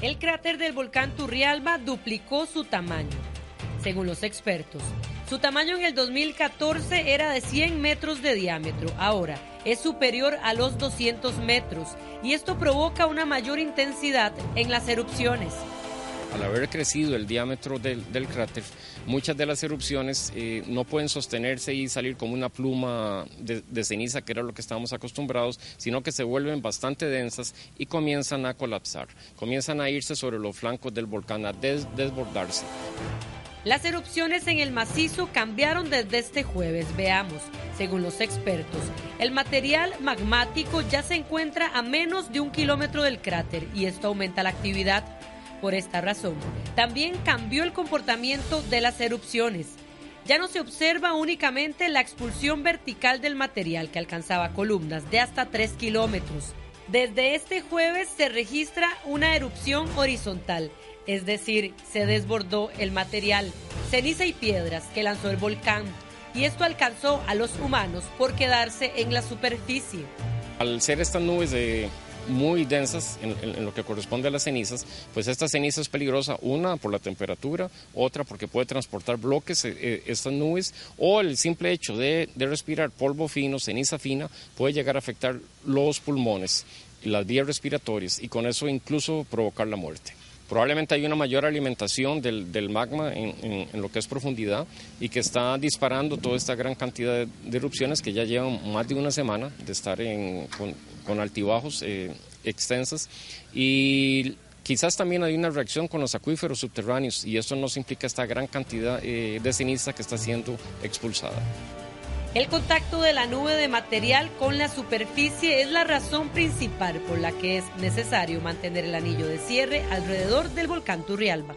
el cráter del volcán Turrialba duplicó su tamaño, según los expertos. Su tamaño en el 2014 era de 100 metros de diámetro, ahora es superior a los 200 metros y esto provoca una mayor intensidad en las erupciones al haber crecido el diámetro del, cráter, muchas de las erupciones eh, no pueden sostenerse y salir como una pluma de, ceniza, que era lo que estábamos acostumbrados, sino que se vuelven bastante densas y comienzan a colapsar, comienzan a irse sobre los flancos del volcán, a desbordarse. Las erupciones en el macizo cambiaron desde este jueves, veamos. Según los expertos, el material magmático ya se encuentra a menos de un kilómetro del cráter y esto aumenta la actividad por esta razón, también cambió el comportamiento de las erupciones. Ya no se observa únicamente la expulsión vertical del material que alcanzaba columnas de hasta 3 kilómetros. Desde este jueves se registra una erupción horizontal, es decir, se desbordó el material, ceniza y piedras que lanzó el volcán, y esto alcanzó a los humanos por quedarse en la superficie. Al ser estas nubes de muy densas en, lo que corresponde a las cenizas, pues esta ceniza es peligrosa, una por la temperatura, otra porque puede transportar bloques, eh, eh, estas nubes, o el simple hecho de, respirar polvo fino, ceniza fina, puede llegar a afectar los pulmones las vías respiratorias y con eso incluso provocar la muerte. Probablemente hay una mayor alimentación del, magma en, lo que es profundidad y que está disparando toda esta gran cantidad de, erupciones que ya llevan más de una semana de estar con, altibajos eh, extensas. Y quizás también hay una reacción con los acuíferos subterráneos y eso nos implica esta gran cantidad eh, de ceniza que está siendo expulsada. El contacto de la nube de material con la superficie es la razón principal por la que es necesario mantener el anillo de cierre alrededor del volcán Turrialba.